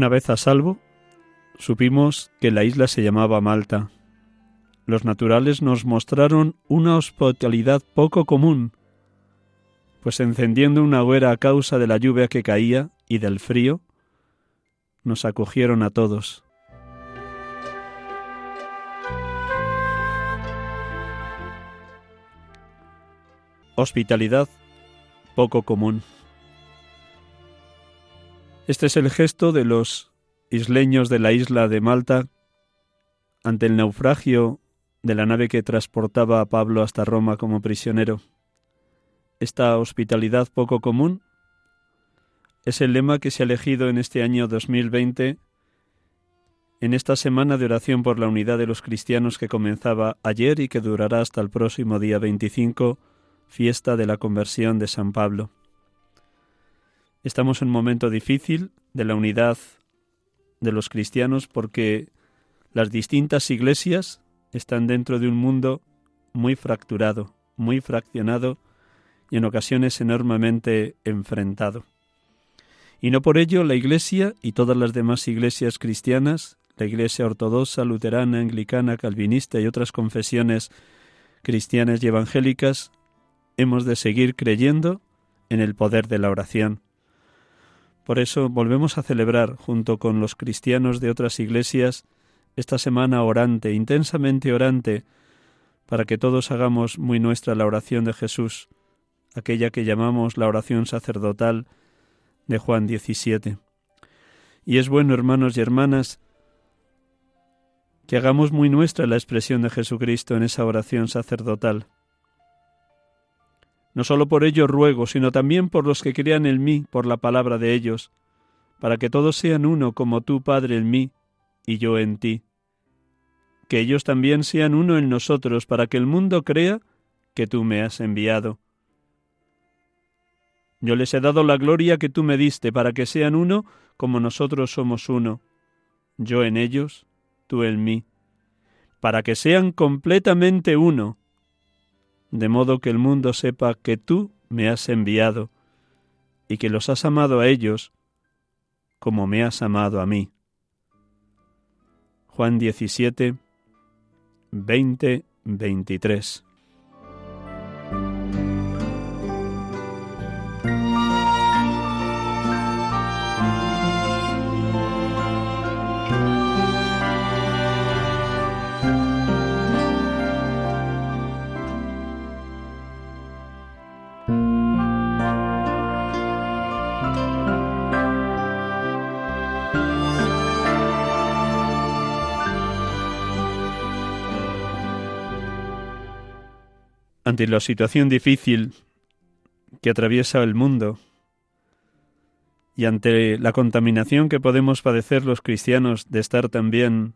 Una vez a salvo, supimos que la isla se llamaba Malta. Los naturales nos mostraron una hospitalidad poco común, pues encendiendo una hoguera a causa de la lluvia que caía y del frío, nos acogieron a todos. Hospitalidad poco común. Este es el gesto de los isleños de la isla de Malta ante el naufragio de la nave que transportaba a Pablo hasta Roma como prisionero. Esta hospitalidad poco común es el lema que se ha elegido en este año 2020 en esta semana de oración por la unidad de los cristianos que comenzaba ayer y que durará hasta el próximo día 25, fiesta de la conversión de San Pablo. Estamos en un momento difícil de la unidad de los cristianos porque las distintas iglesias están dentro de un mundo muy fracturado, muy fraccionado y en ocasiones enormemente enfrentado. Y no por ello la Iglesia y todas las demás iglesias cristianas, la Iglesia ortodoxa, luterana, anglicana, calvinista y otras confesiones cristianas y evangélicas, hemos de seguir creyendo en el poder de la oración. Por eso volvemos a celebrar, junto con los cristianos de otras iglesias, esta semana orante, intensamente orante, para que todos hagamos muy nuestra la oración de Jesús, aquella que llamamos la oración sacerdotal de Juan 17. Y es bueno, hermanos y hermanas, que hagamos muy nuestra la expresión de Jesucristo en esa oración sacerdotal. No solo por ello ruego, sino también por los que crean en mí, por la palabra de ellos, para que todos sean uno como tú, Padre, en mí y yo en ti. Que ellos también sean uno en nosotros, para que el mundo crea que tú me has enviado. Yo les he dado la gloria que tú me diste, para que sean uno como nosotros somos uno, yo en ellos, tú en mí, para que sean completamente uno, de modo que el mundo sepa que tú me has enviado y que los has amado a ellos como me has amado a mí. Juan 17, 20, 23. Ante la situación difícil que atraviesa el mundo y ante la contaminación que podemos padecer los cristianos de estar también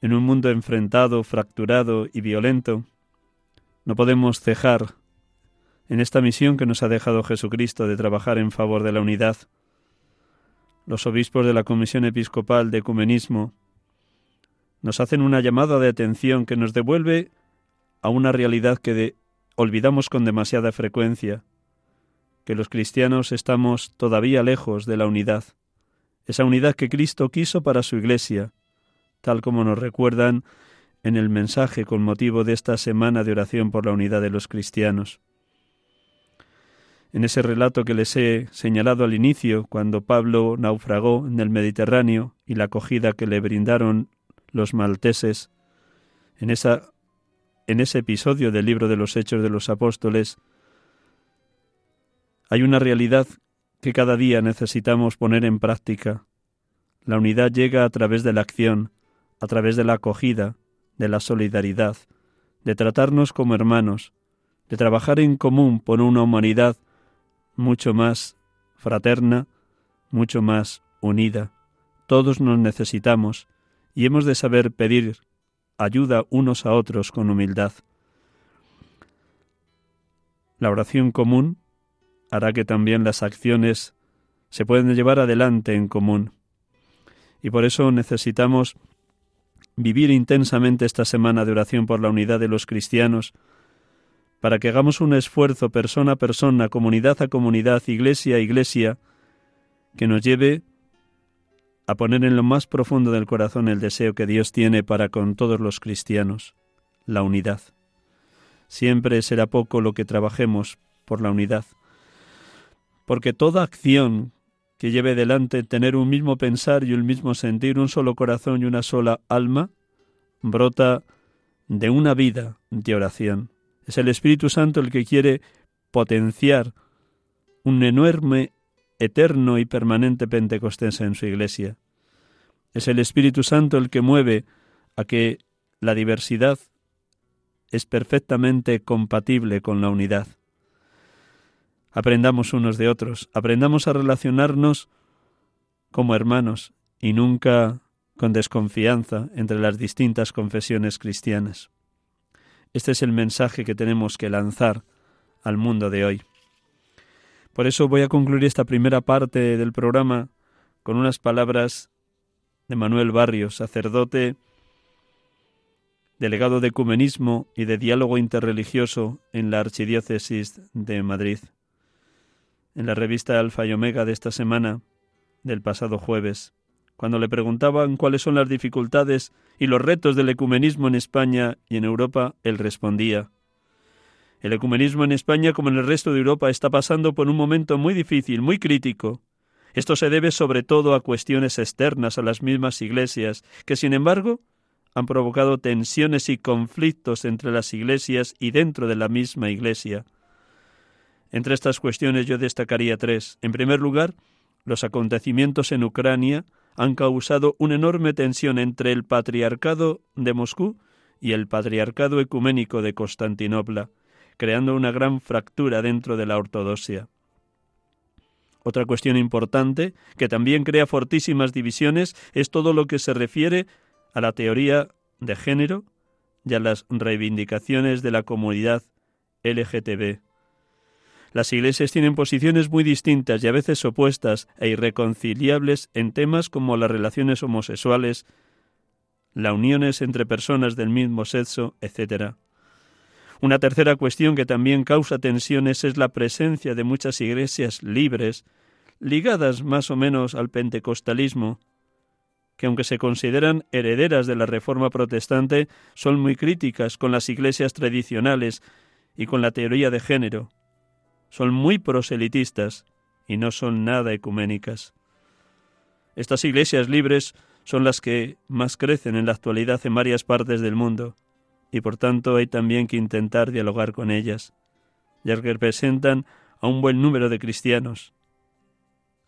en un mundo enfrentado, fracturado y violento, no podemos cejar en esta misión que nos ha dejado Jesucristo de trabajar en favor de la unidad. Los obispos de la Comisión Episcopal de Ecumenismo nos hacen una llamada de atención que nos devuelve a una realidad que olvidamos con demasiada frecuencia, que los cristianos estamos todavía lejos de la unidad, esa unidad que Cristo quiso para su Iglesia, tal como nos recuerdan en el mensaje con motivo de esta semana de oración por la unidad de los cristianos. En ese relato que les he señalado al inicio, cuando Pablo naufragó en el Mediterráneo y la acogida que le brindaron los malteses, en, esa, en ese episodio del libro de los Hechos de los Apóstoles, hay una realidad que cada día necesitamos poner en práctica. La unidad llega a través de la acción, a través de la acogida, de la solidaridad, de tratarnos como hermanos, de trabajar en común por una humanidad mucho más fraterna, mucho más unida. Todos nos necesitamos y hemos de saber pedir ayuda unos a otros con humildad. La oración común hará que también las acciones se puedan llevar adelante en común. Y por eso necesitamos vivir intensamente esta semana de oración por la unidad de los cristianos, para que hagamos un esfuerzo persona a persona, comunidad a comunidad, iglesia a iglesia, que nos lleve a poner en lo más profundo del corazón el deseo que Dios tiene para con todos los cristianos, la unidad. Siempre será poco lo que trabajemos por la unidad, porque toda acción que lleve delante tener un mismo pensar y un mismo sentir, un solo corazón y una sola alma, brota de una vida de oración. Es el Espíritu Santo el que quiere potenciar un enorme, eterno y permanente Pentecostés en su iglesia. Es el Espíritu Santo el que mueve a que la diversidad es perfectamente compatible con la unidad aprendamos unos de otros, aprendamos a relacionarnos como hermanos y nunca con desconfianza entre las distintas confesiones cristianas. Este es el mensaje que tenemos que lanzar al mundo de hoy. Por eso voy a concluir esta primera parte del programa con unas palabras de Manuel Barrios, sacerdote, delegado de ecumenismo y de diálogo interreligioso en la Archidiócesis de Madrid. En la revista Alfa y Omega de esta semana, del pasado jueves, cuando le preguntaban cuáles son las dificultades y los retos del ecumenismo en España y en Europa, él respondía El ecumenismo en España, como en el resto de Europa, está pasando por un momento muy difícil, muy crítico. Esto se debe sobre todo a cuestiones externas a las mismas iglesias, que sin embargo han provocado tensiones y conflictos entre las iglesias y dentro de la misma iglesia. Entre estas cuestiones yo destacaría tres. En primer lugar, los acontecimientos en Ucrania han causado una enorme tensión entre el patriarcado de Moscú y el patriarcado ecuménico de Constantinopla, creando una gran fractura dentro de la ortodoxia. Otra cuestión importante, que también crea fortísimas divisiones, es todo lo que se refiere a la teoría de género y a las reivindicaciones de la comunidad LGTB. Las iglesias tienen posiciones muy distintas y a veces opuestas e irreconciliables en temas como las relaciones homosexuales, las uniones entre personas del mismo sexo, etc. Una tercera cuestión que también causa tensiones es la presencia de muchas iglesias libres, ligadas más o menos al pentecostalismo, que aunque se consideran herederas de la Reforma protestante, son muy críticas con las iglesias tradicionales y con la teoría de género, son muy proselitistas y no son nada ecuménicas. Estas iglesias libres son las que más crecen en la actualidad en varias partes del mundo, y por tanto hay también que intentar dialogar con ellas, ya que representan a un buen número de cristianos,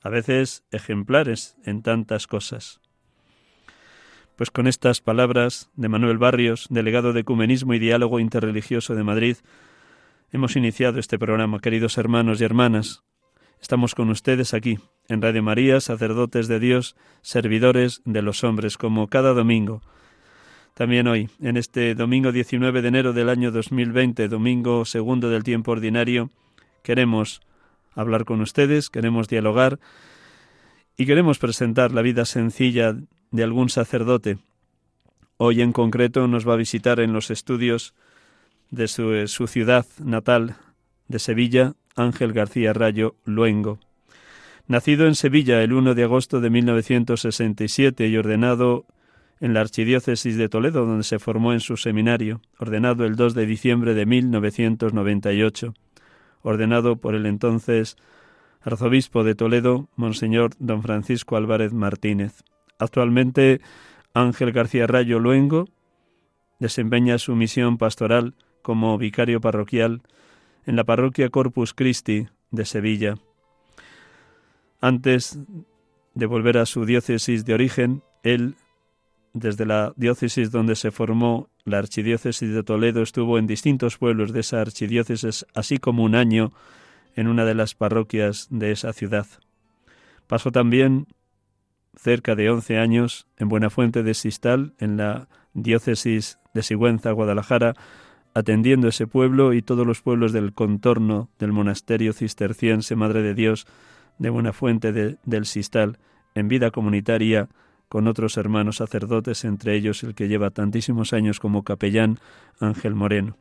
a veces ejemplares en tantas cosas. Pues con estas palabras de Manuel Barrios, delegado de Ecumenismo y Diálogo Interreligioso de Madrid, hemos iniciado este programa, queridos hermanos y hermanas. Estamos con ustedes aquí, en Radio María, sacerdotes de Dios, servidores de los hombres, como cada domingo. También hoy, en este domingo 19 de enero del año 2020, domingo segundo del tiempo ordinario, queremos hablar con ustedes, queremos dialogar y queremos presentar la vida sencilla de algún sacerdote. Hoy en concreto nos va a visitar en los estudios de su, su ciudad natal de Sevilla, Ángel García Rayo Luengo. Nacido en Sevilla el 1 de agosto de 1967 y ordenado en la Archidiócesis de Toledo, donde se formó en su seminario, ordenado el 2 de diciembre de 1998, ordenado por el entonces arzobispo de Toledo, Monseñor don Francisco Álvarez Martínez. Actualmente, Ángel García Rayo Luengo desempeña su misión pastoral como vicario parroquial en la parroquia Corpus Christi de Sevilla. Antes de volver a su diócesis de origen, él, desde la diócesis donde se formó la archidiócesis de Toledo, estuvo en distintos pueblos de esa archidiócesis, así como un año en una de las parroquias de esa ciudad. Pasó también cerca de once años en Buenafuente de Sistal, en la diócesis de Sigüenza, Guadalajara, atendiendo ese pueblo y todos los pueblos del contorno del monasterio cisterciense Madre de Dios de Buenafuente de, del Sistal, en vida comunitaria con otros hermanos sacerdotes, entre ellos el que lleva tantísimos años como capellán, Ángel Moreno.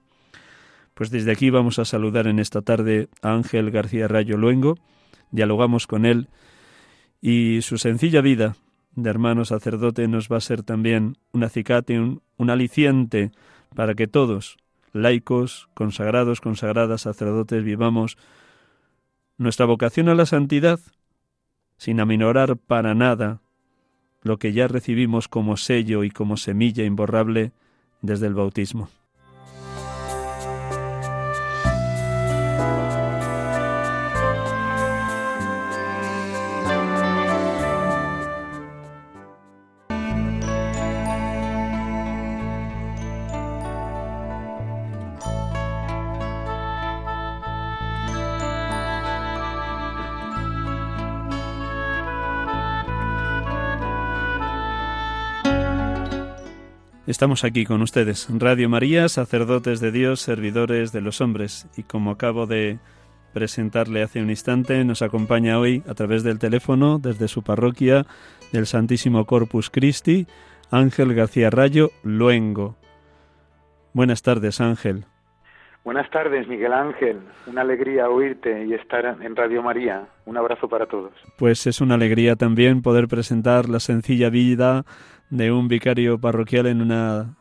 Pues desde aquí vamos a saludar en esta tarde a Ángel García Rayo Luengo, dialogamos con él y su sencilla vida de hermano sacerdote nos va a ser también un acicate, un, un aliciente para que todos, laicos, consagrados, consagradas, sacerdotes, vivamos nuestra vocación a la santidad sin aminorar para nada lo que ya recibimos como sello y como semilla imborrable desde el bautismo. Estamos aquí con ustedes, Radio María, sacerdotes de Dios, servidores de los hombres, y como acabo de presentarle hace un instante, nos acompaña hoy a través del teléfono desde su parroquia del Santísimo Corpus Christi, Ángel García Rayo Luengo. Buenas tardes, Ángel. Buenas tardes, Miguel Ángel. Una alegría oírte y estar en Radio María. Un abrazo para todos. Pues es una alegría también poder presentar la sencilla vida de un vicario parroquial en una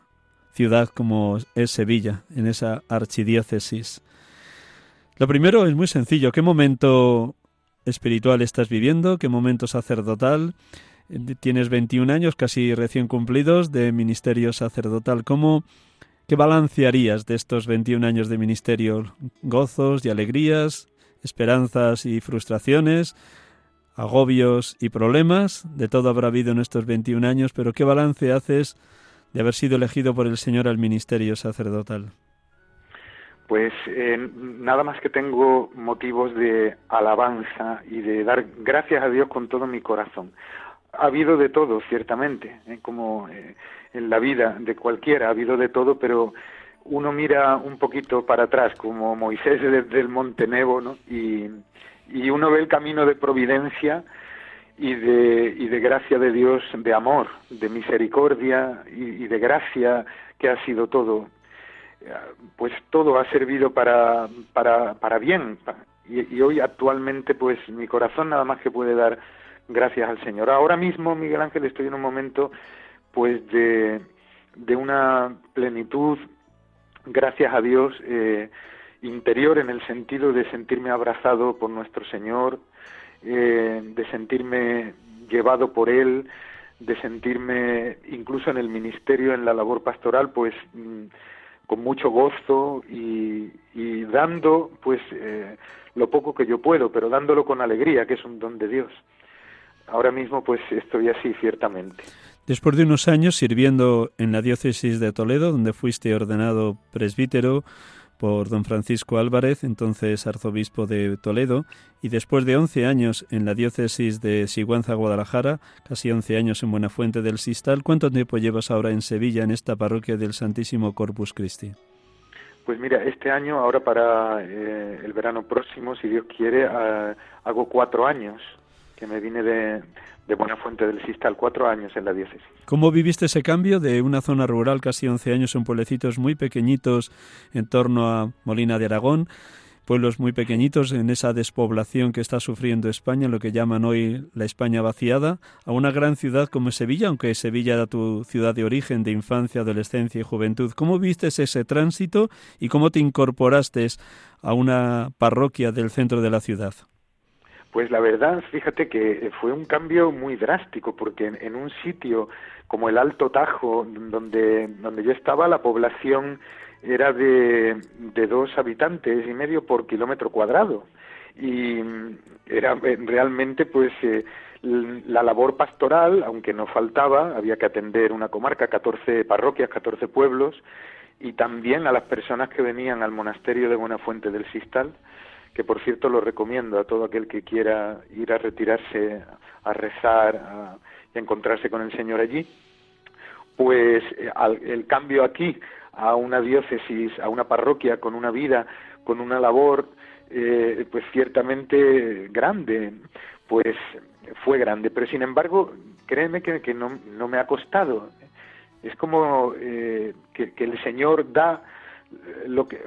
ciudad como es Sevilla, en esa archidiócesis. Lo primero es muy sencillo. ¿Qué momento espiritual estás viviendo? ¿Qué momento sacerdotal? Tienes 21 años, casi recién cumplidos, de ministerio sacerdotal. ¿Cómo, ¿Qué balance harías de estos 21 años de ministerio? ¿Gozos y alegrías? ¿Esperanzas y frustraciones? Agobios y problemas, de todo habrá habido en estos 21 años, pero ¿qué balance haces de haber sido elegido por el Señor al ministerio sacerdotal? Pues eh, nada más que tengo motivos de alabanza y de dar gracias a Dios con todo mi corazón. Ha habido de todo, ciertamente, ¿eh? como eh, en la vida de cualquiera, ha habido de todo, pero uno mira un poquito para atrás, como Moisés desde el Monte Nebo, ¿no? Y uno ve el camino de providencia y de, y de gracia de Dios, de amor, de misericordia y, de gracia que ha sido todo. Pues todo ha servido para, para, para bien. Y, hoy actualmente pues mi corazón nada más que puede dar gracias al Señor. Ahora mismo, Miguel Ángel, estoy en un momento pues de, de una plenitud, gracias a Dios, eh, interior en el sentido de sentirme abrazado por nuestro Señor, eh, de sentirme llevado por Él, de sentirme incluso en el ministerio, en la labor pastoral, pues mm, con mucho gozo y, dando pues eh, lo poco que yo puedo, pero dándolo con alegría, que es un don de Dios. Ahora mismo pues estoy así, ciertamente. Después de unos años sirviendo en la diócesis de Toledo, donde fuiste ordenado presbítero por don Francisco Álvarez, entonces arzobispo de Toledo, y después de 11 años en la diócesis de Sigüenza, Guadalajara, casi 11 años en Buenafuente del Sistal, ¿cuánto tiempo llevas ahora en Sevilla, en esta parroquia del Santísimo Corpus Christi? Pues mira, este año, ahora para eh, el verano próximo, si Dios quiere, ah, hago cuatro años que me vine de, de Buenafuente del Sistal, cuatro años en la diócesis. ¿Cómo viviste ese cambio de una zona rural, casi 11 años en pueblecitos muy pequeñitos en torno a Molina de Aragón, pueblos muy pequeñitos en esa despoblación que está sufriendo España, lo que llaman hoy la España vaciada, a una gran ciudad como Sevilla, aunque Sevilla era tu ciudad de origen, de infancia, adolescencia y juventud? ¿Cómo viste ese tránsito y cómo te incorporaste a una parroquia del centro de la ciudad? Pues la verdad, fíjate que fue un cambio muy drástico, porque en, un sitio como el Alto Tajo, donde, donde yo estaba, la población era de, de dos habitantes y medio por kilómetro cuadrado. Y era realmente, pues, eh, la labor pastoral, aunque no faltaba, había que atender una comarca, 14 parroquias, 14 pueblos, y también a las personas que venían al monasterio de Buenafuente del Sistal, que por cierto lo recomiendo a todo aquel que quiera ir a retirarse a rezar a, encontrarse con el Señor allí, pues eh, el cambio aquí a una diócesis, a una parroquia con una vida, con una labor, eh, pues ciertamente grande, pues fue grande, pero sin embargo, créeme que, no, no me ha costado. Es como eh, que el Señor da lo que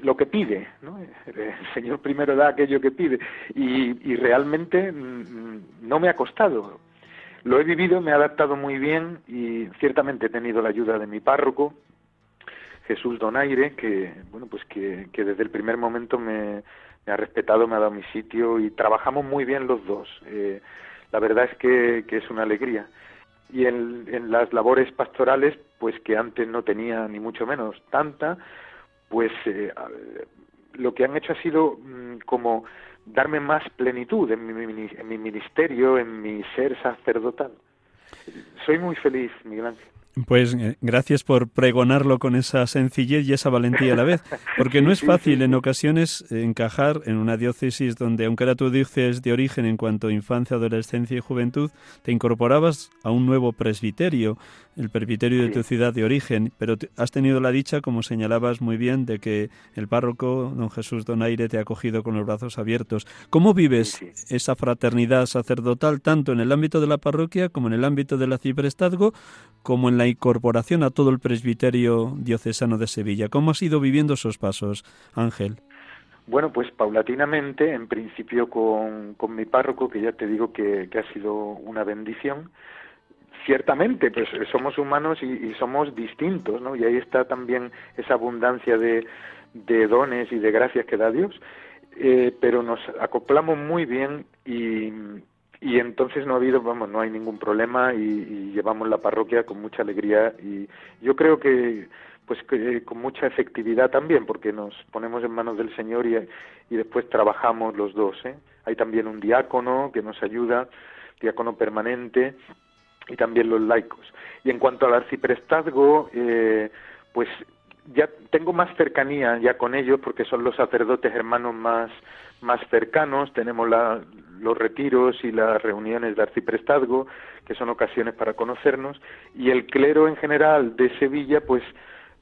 lo que pide, ¿no? El Señor primero da aquello que pide y, realmente mm, no me ha costado. Lo he vivido, me he adaptado muy bien y ciertamente he tenido la ayuda de mi párroco, Jesús Donaire, que bueno pues que, desde el primer momento me, ha respetado, me ha dado mi sitio y trabajamos muy bien los dos. Eh, la verdad es que, es una alegría. Y en las labores pastorales, pues que antes no tenía ni mucho menos tanta, pues eh, lo que han hecho ha sido mm, como darme más plenitud en mi, en mi ministerio, en mi ser sacerdotal. Soy muy feliz, Miguel Ángel. Pues eh, gracias por pregonarlo con esa sencillez y esa valentía a la vez, porque no es fácil en ocasiones encajar en una diócesis donde, aunque era tu diócesis de origen en cuanto a infancia, adolescencia y juventud, te incorporabas a un nuevo presbiterio, el presbiterio de tu ciudad de origen, pero has tenido la dicha, como señalabas muy bien, de que el párroco, don Jesús Donaire, te ha acogido con los brazos abiertos. ¿Cómo vives esa fraternidad sacerdotal tanto en el ámbito de la parroquia como en el ámbito del ciprestazgo, como en la incorporación a todo el presbiterio diocesano de Sevilla? ¿Cómo has ido viviendo esos pasos, Ángel? Bueno, pues paulatinamente, en principio con, con mi párroco, que ya te digo que, que ha sido una bendición, ciertamente, pues somos humanos y, somos distintos, ¿no? Y ahí está también esa abundancia de, de dones y de gracias que da Dios, eh, pero nos acoplamos muy bien y, y entonces no ha habido, vamos, no hay ningún problema y, llevamos la parroquia con mucha alegría y yo creo que pues que, con mucha efectividad también porque nos ponemos en manos del Señor y, y después trabajamos los dos, ¿eh? Hay también un diácono que nos ayuda, diácono permanente y también los laicos. Y en cuanto al arciprestazgo, eh, pues ya tengo más cercanía ya con ellos porque son los sacerdotes hermanos más, más cercanos, tenemos la, los retiros y las reuniones de arciprestazgo, que son ocasiones para conocernos, y el clero en general de Sevilla, pues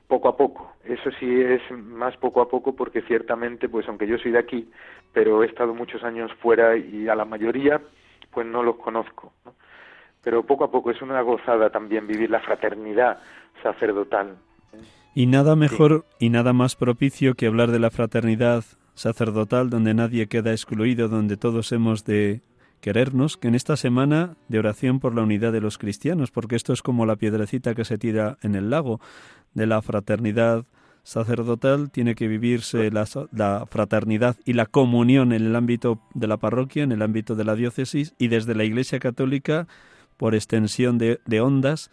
poco a poco. Eso sí es más poco a poco porque ciertamente, pues aunque yo soy de aquí, pero he estado muchos años fuera y a la mayoría, pues no los conozco. ¿no? pero poco a poco es una gozada también vivir la fraternidad sacerdotal. Y nada mejor y nada más propicio que hablar de la fraternidad sacerdotal donde nadie queda excluido, donde todos hemos de querernos, que en esta semana de oración por la unidad de los cristianos, porque esto es como la piedrecita que se tira en el lago de la fraternidad sacerdotal, tiene que vivirse la, la, fraternidad y la comunión en el ámbito de la parroquia, en el ámbito de la diócesis y desde la Iglesia Católica por extensión de, ondas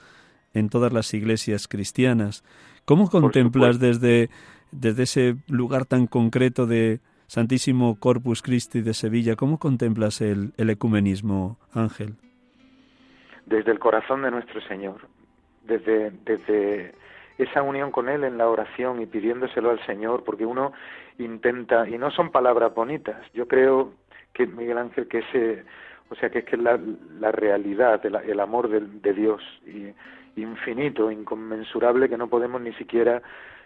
en todas las iglesias cristianas. ¿Cómo contemplas desde, desde ese lugar tan concreto de Santísimo Corpus Christi de Sevilla, cómo contemplas el, ecumenismo, Ángel? desde el corazón de nuestro Señor, desde, desde esa unión con Él en la oración y pidiéndoselo al Señor, porque uno intenta, y no son palabras bonitas, yo creo que Miguel Ángel, que ese, o sea, que es que la, la realidad, el, amor de, de Dios, infinito, inconmensurable, que no podemos ni siquiera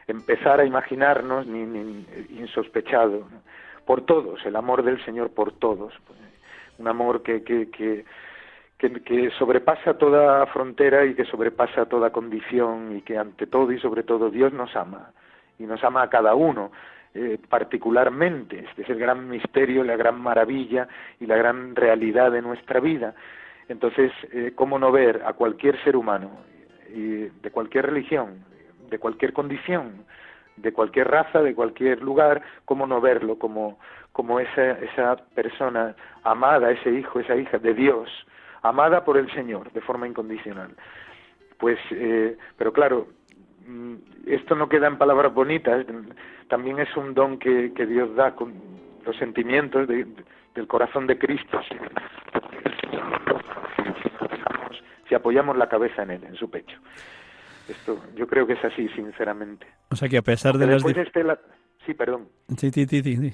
empezar a imaginarnos ni, insospechado, por todos, el amor del Señor por todos, un amor que, que, que que, sobrepasa toda frontera y que sobrepasa toda condición y que ante todo y sobre todo Dios nos ama y nos ama a cada uno eh, particularmente. Este es el gran misterio, la gran maravilla y la gran realidad de nuestra vida. Entonces, eh, ¿cómo no ver a cualquier ser humano, y de cualquier religión, de cualquier condición, de cualquier raza, de cualquier lugar, cómo no verlo como, como esa, esa persona amada, ese hijo, esa hija de Dios, amada por el Señor de forma incondicional. Pues, eh, pero claro, mm, esto no queda en palabras bonitas, también es un don que, que Dios da con los sentimientos del corazón de Cristo. Si apoyamos la cabeza en él, en su pecho. Esto, yo creo que es así, sinceramente. O sea que a pesar de las... Sí, perdón. Sí, sí, sí, sí.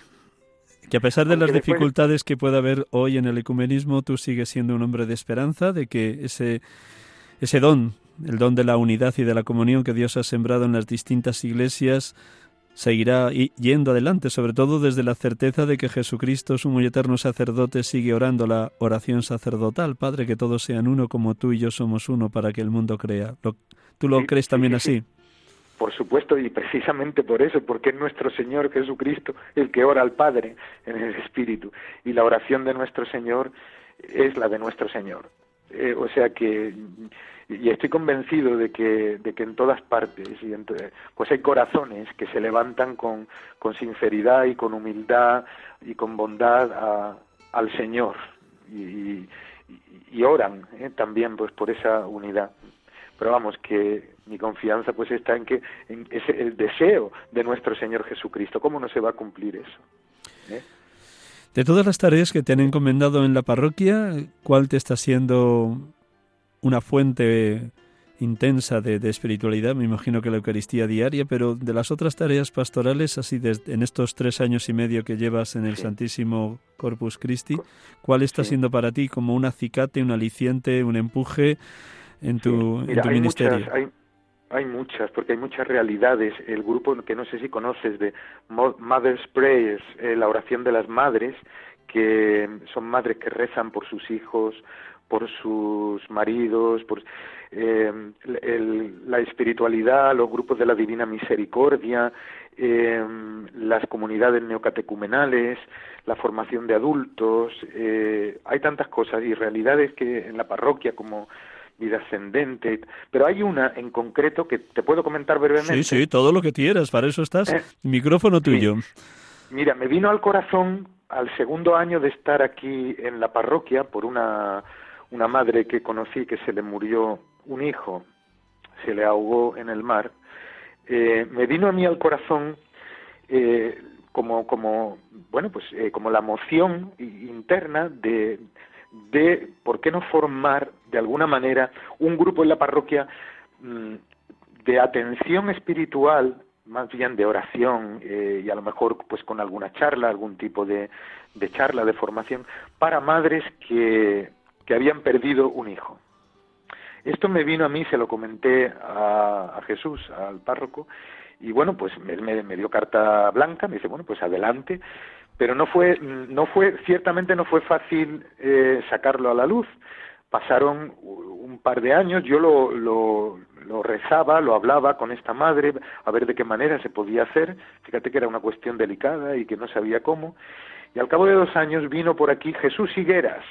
Que a pesar de las dificultades que pueda haber hoy en el ecumenismo, tú sigues siendo un hombre de esperanza, de que ese, ese don, el don de la unidad y de la comunión que Dios ha sembrado en las distintas iglesias, seguirá yendo adelante, sobre todo desde la certeza de que Jesucristo, su muy eterno sacerdote, sigue orando la oración sacerdotal. Padre, que todos sean uno como tú y yo somos uno para que el mundo crea. ¿Tú lo crees también así? Por supuesto, y precisamente por eso, porque es nuestro Señor Jesucristo el que ora al Padre en el Espíritu, y la oración de nuestro Señor es la de nuestro Señor. Eh, o sea que, y estoy convencido de que, de que en todas partes, y pues hay corazones que se levantan con, con sinceridad y con humildad y con bondad al Señor, y, y, oran eh, también pues por esa unidad. Pero vamos que mi confianza pues está en que en ese, el deseo de nuestro Señor Jesucristo cómo no se va a cumplir eso ¿Eh? de todas las tareas que te han encomendado en la parroquia cuál te está siendo una fuente intensa de, espiritualidad, me imagino que la Eucaristía diaria, pero de las otras tareas pastorales, así en estos tres años y medio que llevas en el Santísimo Corpus Christi, ¿cuál está siendo para ti como un acicate, un aliciente, un empuje en tu, ministerio? hay, muchas, porque hay muchas realidades. El grupo que no sé si conoces de Mother's Prayers, eh, la oración de las madres, que son madres que rezan por sus hijos, por sus maridos, por eh, la espiritualidad, los grupos de la Divina Misericordia, eh, las comunidades neocatecumenales, la formación de adultos, hay tantas cosas y realidades que en la parroquia como vida ascendente, pero hay una en concreto que te puedo comentar brevemente. Sí, sí, todo lo que quieras, para eso estás. Eh, Micrófono tuyo. Mira, me vino al corazón al segundo año de estar aquí en la parroquia por una, una madre que conocí que se le murió un hijo, se le ahogó en el mar. Eh, me vino a mí al corazón eh, como, como, bueno, pues como la emoción interna de, de por qué no formar de alguna manera un grupo en la parroquia mm, de atención espiritual más bien de oración eh, y a lo mejor pues con alguna charla algún tipo de, de charla de formación para madres que, que habían perdido un hijo esto me vino a mí se lo comenté a, Jesús al párroco y bueno pues me dio carta blanca me dice bueno pues adelante pero no fue, no fue, ciertamente no fue fácil eh, sacarlo a la luz. Pasaron un par de años, yo lo, lo, lo rezaba, lo hablaba con esta madre, a ver de qué manera se podía hacer. Fíjate que era una cuestión delicada y que no sabía cómo. Y al cabo de dos años vino por aquí Jesús Higueras,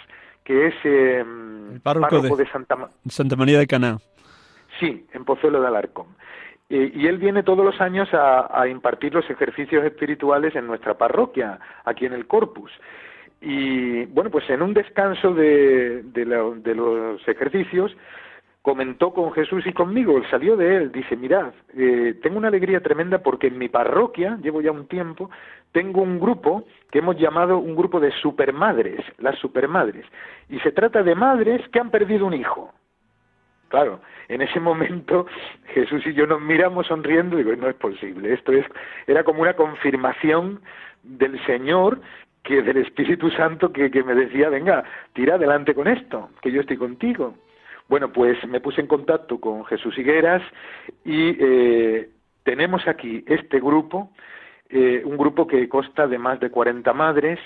que es eh, el párroco, de, Santa, Santa María de Caná. Sí, en Pozuelo de Alarcón y él viene todos los años a, impartir los ejercicios espirituales en nuestra parroquia, aquí en el Corpus. Y bueno, pues en un descanso de, los ejercicios, comentó con Jesús y conmigo, salió de él, dice, mirad, eh, tengo una alegría tremenda porque en mi parroquia, llevo ya un tiempo, tengo un grupo que hemos llamado un grupo de supermadres, las supermadres, y se trata de madres que han perdido un hijo Claro, en ese momento Jesús y yo nos miramos sonriendo y digo, no es posible, esto es, era como una confirmación del Señor que del Espíritu Santo que, que me decía, venga, tira adelante con esto, que yo estoy contigo. Bueno, pues me puse en contacto con Jesús Higueras y eh, tenemos aquí este grupo, eh, un grupo que consta de más de 40 madres,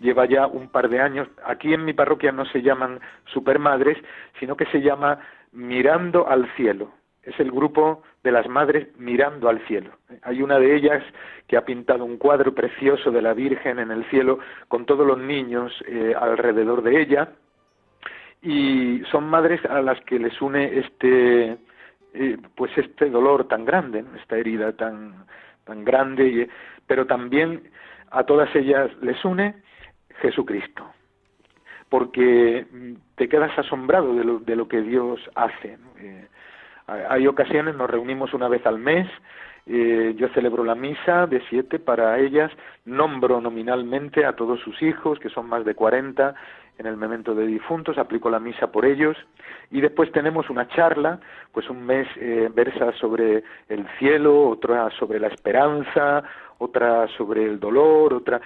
lleva ya un par de años. Aquí en mi parroquia no se llaman supermadres, sino que se llama Mirando al Cielo. Es el grupo de las madres mirando al cielo. Hay una de ellas que ha pintado un cuadro precioso de la Virgen en el cielo con todos los niños eh, alrededor de ella y son madres a las que les une este eh, pues este dolor tan grande, esta herida tan tan grande, pero también a todas ellas les une Jesucristo porque te quedas asombrado de lo, de lo que Dios hace. Eh, hay ocasiones, nos reunimos una vez al mes, eh, yo celebro la misa de siete para ellas, nombro nominalmente a todos sus hijos, que son más de cuarenta, en el memento de difuntos, aplico la misa por ellos, y después tenemos una charla, pues un mes eh, versa sobre el cielo, otra sobre la esperanza, otra sobre el dolor, otra...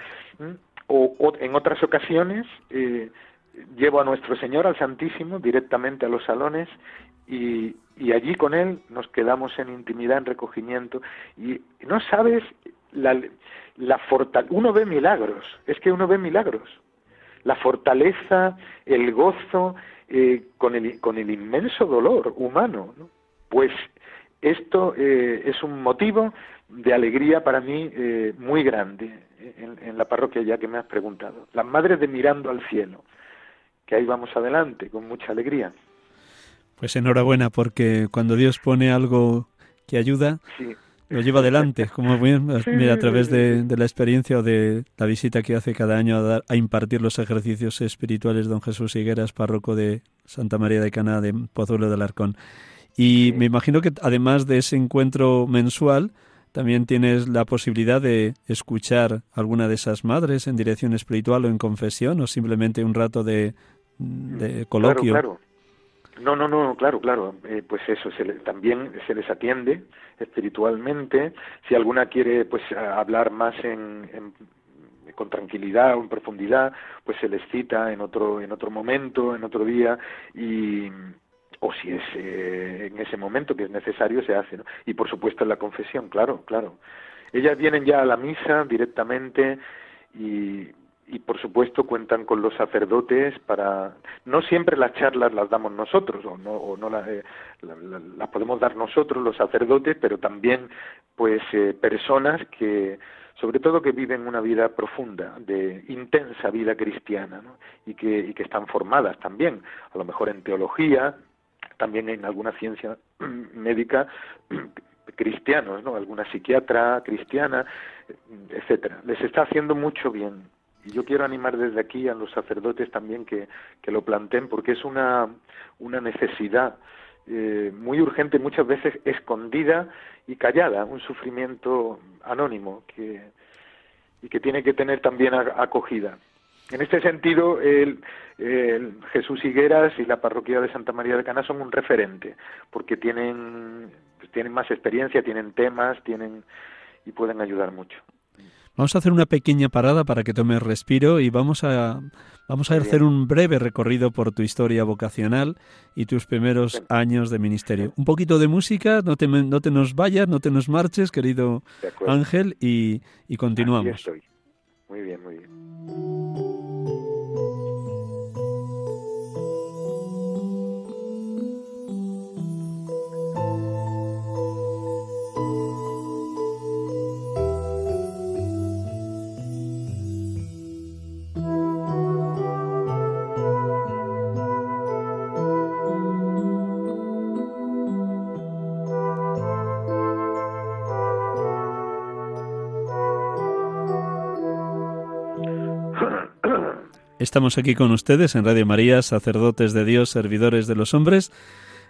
O, o, en otras ocasiones eh, llevo a nuestro Señor, al Santísimo, directamente a los salones y, y allí con Él nos quedamos en intimidad, en recogimiento. Y no sabes la, la fortaleza, uno ve milagros, es que uno ve milagros. La fortaleza, el gozo, eh, con, el, con el inmenso dolor humano. Pues esto eh, es un motivo de alegría para mí eh, muy grande en, en, la parroquia ya que me has preguntado. Las madres de mirando al cielo que ahí vamos adelante con mucha alegría. Pues enhorabuena, porque cuando Dios pone algo que ayuda, lo lleva adelante, como bien, mira, a través de, la experiencia o de la visita que hace cada año a, dar, a impartir los ejercicios espirituales don Jesús Higueras, párroco de Santa María de Cana de Pozuelo del Arcón. Y me imagino que además de ese encuentro mensual, también tienes la posibilidad de escuchar alguna de esas madres en dirección espiritual o en confesión o simplemente un rato de, de coloquio. Claro, No, no, no, claro, claro. Eh, pues eso, se también se les atiende espiritualmente. Si alguna quiere pues hablar más en, con tranquilidad o en profundidad, pues se les cita en otro en otro momento, en otro día y o si es eh, en ese momento que es necesario se hace, ¿no? Y por supuesto en la confesión, claro, claro. Ellas vienen ya a la misa directamente y y por supuesto cuentan con los sacerdotes para no siempre las charlas las damos nosotros o no, o no las, eh, las podemos dar nosotros los sacerdotes pero también pues eh, personas que sobre todo que viven una vida profunda de intensa vida cristiana y que y que están formadas también a lo mejor en teología también en alguna ciencia médica cristianos no alguna psiquiatra cristiana etcétera. Les está haciendo mucho bien y yo quiero animar desde aquí a los sacerdotes también que, que lo planteen porque es una, una necesidad eh, muy urgente, muchas veces escondida y callada, un sufrimiento anónimo que, y que tiene que tener también acogida. En este sentido, el, el, Jesús Higueras y la parroquia de Santa María de Cana son un referente, porque tienen, pues, tienen más experiencia, tienen temas, tienen y pueden ayudar mucho. Vamos a hacer una pequeña parada para que tomes respiro y vamos a, vamos a hacer un breve recorrido por tu historia vocacional y tus primeros años de ministerio. Un poquito de música, no te, no te nos vayas, no te nos marches, querido Ángel, y, y continuamos. Muy bien, muy bien. Estamos aquí con ustedes en Radio María, sacerdotes de Dios, servidores de los hombres,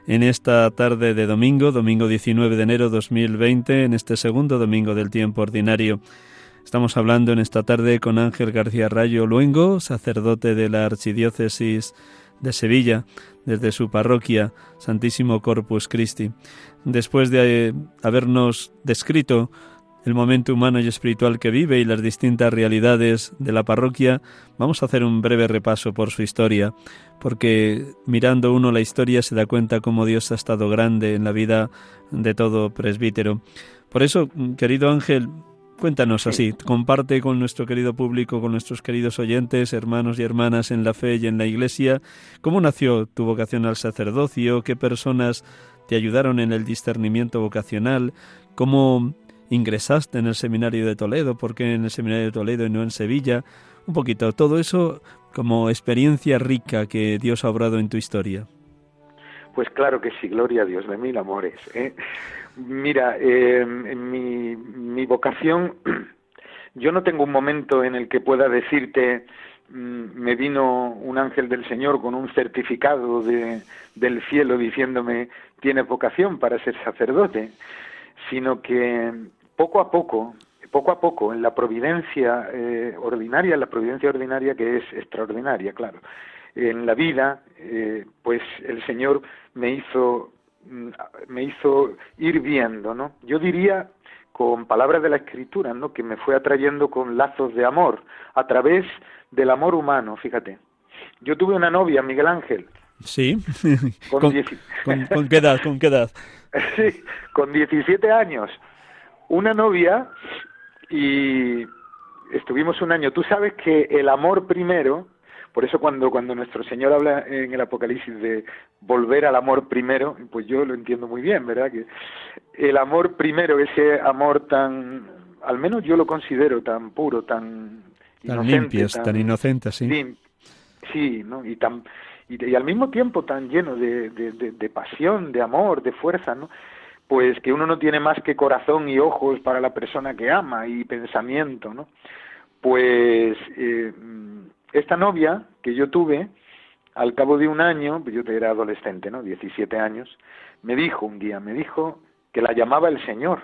en esta tarde de domingo, domingo 19 de enero 2020, en este segundo domingo del tiempo ordinario. Estamos hablando en esta tarde con Ángel García Rayo Luengo, sacerdote de la Archidiócesis de Sevilla, desde su parroquia Santísimo Corpus Christi. Después de eh, habernos descrito el momento humano y espiritual que vive y las distintas realidades de la parroquia, vamos a hacer un breve repaso por su historia, porque mirando uno la historia se da cuenta cómo Dios ha estado grande en la vida de todo presbítero. Por eso, querido Ángel, cuéntanos así, comparte con nuestro querido público, con nuestros queridos oyentes, hermanos y hermanas en la fe y en la Iglesia, cómo nació tu vocación al sacerdocio, qué personas te ayudaron en el discernimiento vocacional, cómo ingresaste en el seminario de Toledo, por qué en el seminario de Toledo y no en Sevilla, un poquito, todo eso como experiencia rica que Dios ha obrado en tu historia. Pues claro que sí, gloria a Dios de mil amores. ¿eh? Mira, eh, mi, mi vocación, yo no tengo un momento en el que pueda decirte, mm, me vino un ángel del Señor con un certificado de, del cielo diciéndome, tiene vocación para ser sacerdote, sino que poco a poco, poco a poco, en la providencia eh, ordinaria, la providencia ordinaria que es extraordinaria, claro, en la vida, eh, pues el Señor me hizo, mm, me hizo ir viendo, ¿no? Yo diría con palabras de la Escritura, ¿no? Que me fue atrayendo con lazos de amor, a través del amor humano, fíjate. Yo tuve una novia, Miguel Ángel. Sí. ¿Con, ¿Con, qué edad? ¿Con qué edad? sí, con 17 años una novia y estuvimos un año. Tú sabes que el amor primero, por eso cuando, cuando nuestro Señor habla en el Apocalipsis de volver al amor primero, pues yo lo entiendo muy bien, ¿verdad? Que el amor primero, ese amor tan, al menos yo lo considero tan puro, tan... Tan limpio, tan, inocente, sí. sí, ¿no? Y tan y, al mismo tiempo tan lleno de, de, de pasión, de amor, de fuerza, ¿no? Pues que uno no tiene más que corazón y ojos para la persona que ama y pensamiento, ¿no? Pues eh, esta novia que yo tuve, al cabo de un año, pues yo era adolescente, ¿no? 17 años, me dijo un día, me dijo que la llamaba el Señor.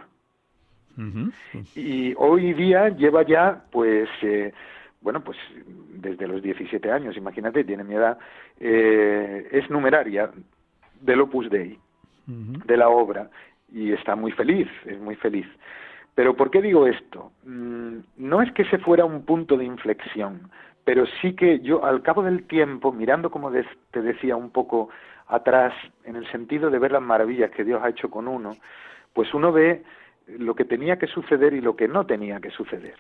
Y hoy día lleva ya, pues, eh, bueno, pues desde los 17 años, imagínate, tiene mi edad, eh, es numeraria del Opus Dei, de la obra y está muy feliz, es muy feliz. Pero ¿por qué digo esto? Mm, no es que se fuera un punto de inflexión, pero sí que yo al cabo del tiempo, mirando como te decía un poco atrás, en el sentido de ver las maravillas que Dios ha hecho con uno, pues uno ve lo que tenía que suceder y lo que no tenía que suceder,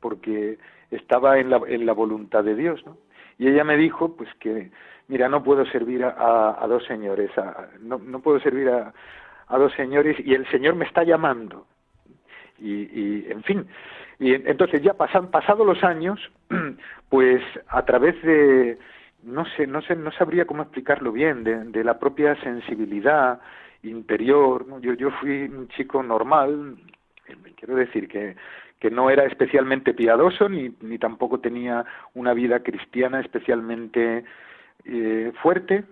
porque estaba en la, en la voluntad de Dios. ¿no? Y ella me dijo pues que, mira, no puedo servir a, a, dos señores, no, no puedo servir a, a dos señores y el Señor me está llamando. Y, y en fin, y entonces ya pasan pasados los años, pues a través de no sé, no sé, no sabría cómo explicarlo bien, de, la propia sensibilidad interior. Yo, yo fui un chico normal, quiero decir que, que no era especialmente piadoso ni, ni tampoco tenía una vida cristiana especialmente eh, fuerte,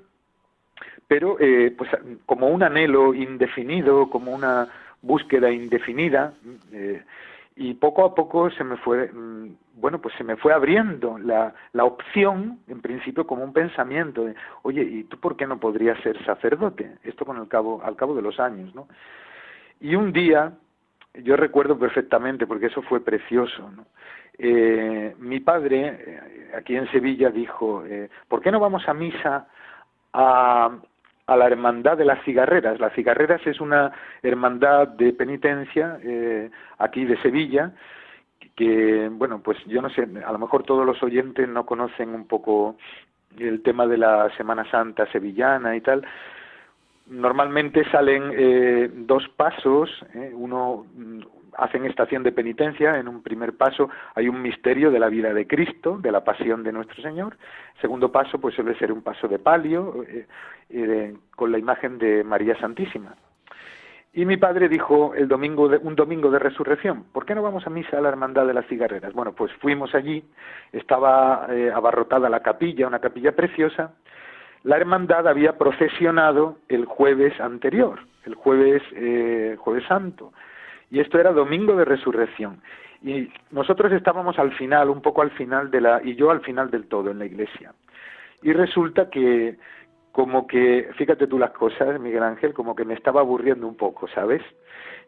pero eh, pues como un anhelo indefinido, como una búsqueda indefinida, eh, y poco a poco se me fue, mm, bueno, pues se me fue abriendo la, la opción, en principio como un pensamiento de, oye, ¿y tú por qué no podrías ser sacerdote? Esto con el cabo, al cabo de los años, ¿no? Y un día, yo recuerdo perfectamente, porque eso fue precioso. Eh, mi padre, eh, aquí en Sevilla, dijo, eh, ¿por qué no vamos a misa a, a la hermandad de las cigarreras. Las cigarreras es una hermandad de penitencia eh, aquí de Sevilla que, bueno, pues yo no sé, a lo mejor todos los oyentes no conocen un poco el tema de la Semana Santa sevillana y tal. Normalmente salen eh, dos pasos, eh, uno hacen estación de penitencia. En un primer paso hay un misterio de la vida de Cristo, de la pasión de nuestro Señor. Segundo paso, pues suele ser un paso de palio eh, eh, con la imagen de María Santísima. Y mi padre dijo el domingo de, un domingo de resurrección, ¿por qué no vamos a misa a la hermandad de las cigarreras? Bueno, pues fuimos allí, estaba eh, abarrotada la capilla, una capilla preciosa. La hermandad había procesionado el jueves anterior, el jueves, jueves santo y esto era domingo de resurrección. Y nosotros estábamos al final, un poco al final de la, y yo al final del todo en la iglesia. Y resulta que, como que, fíjate tú las cosas, Miguel Ángel, como que me estaba aburriendo un poco, ¿sabes?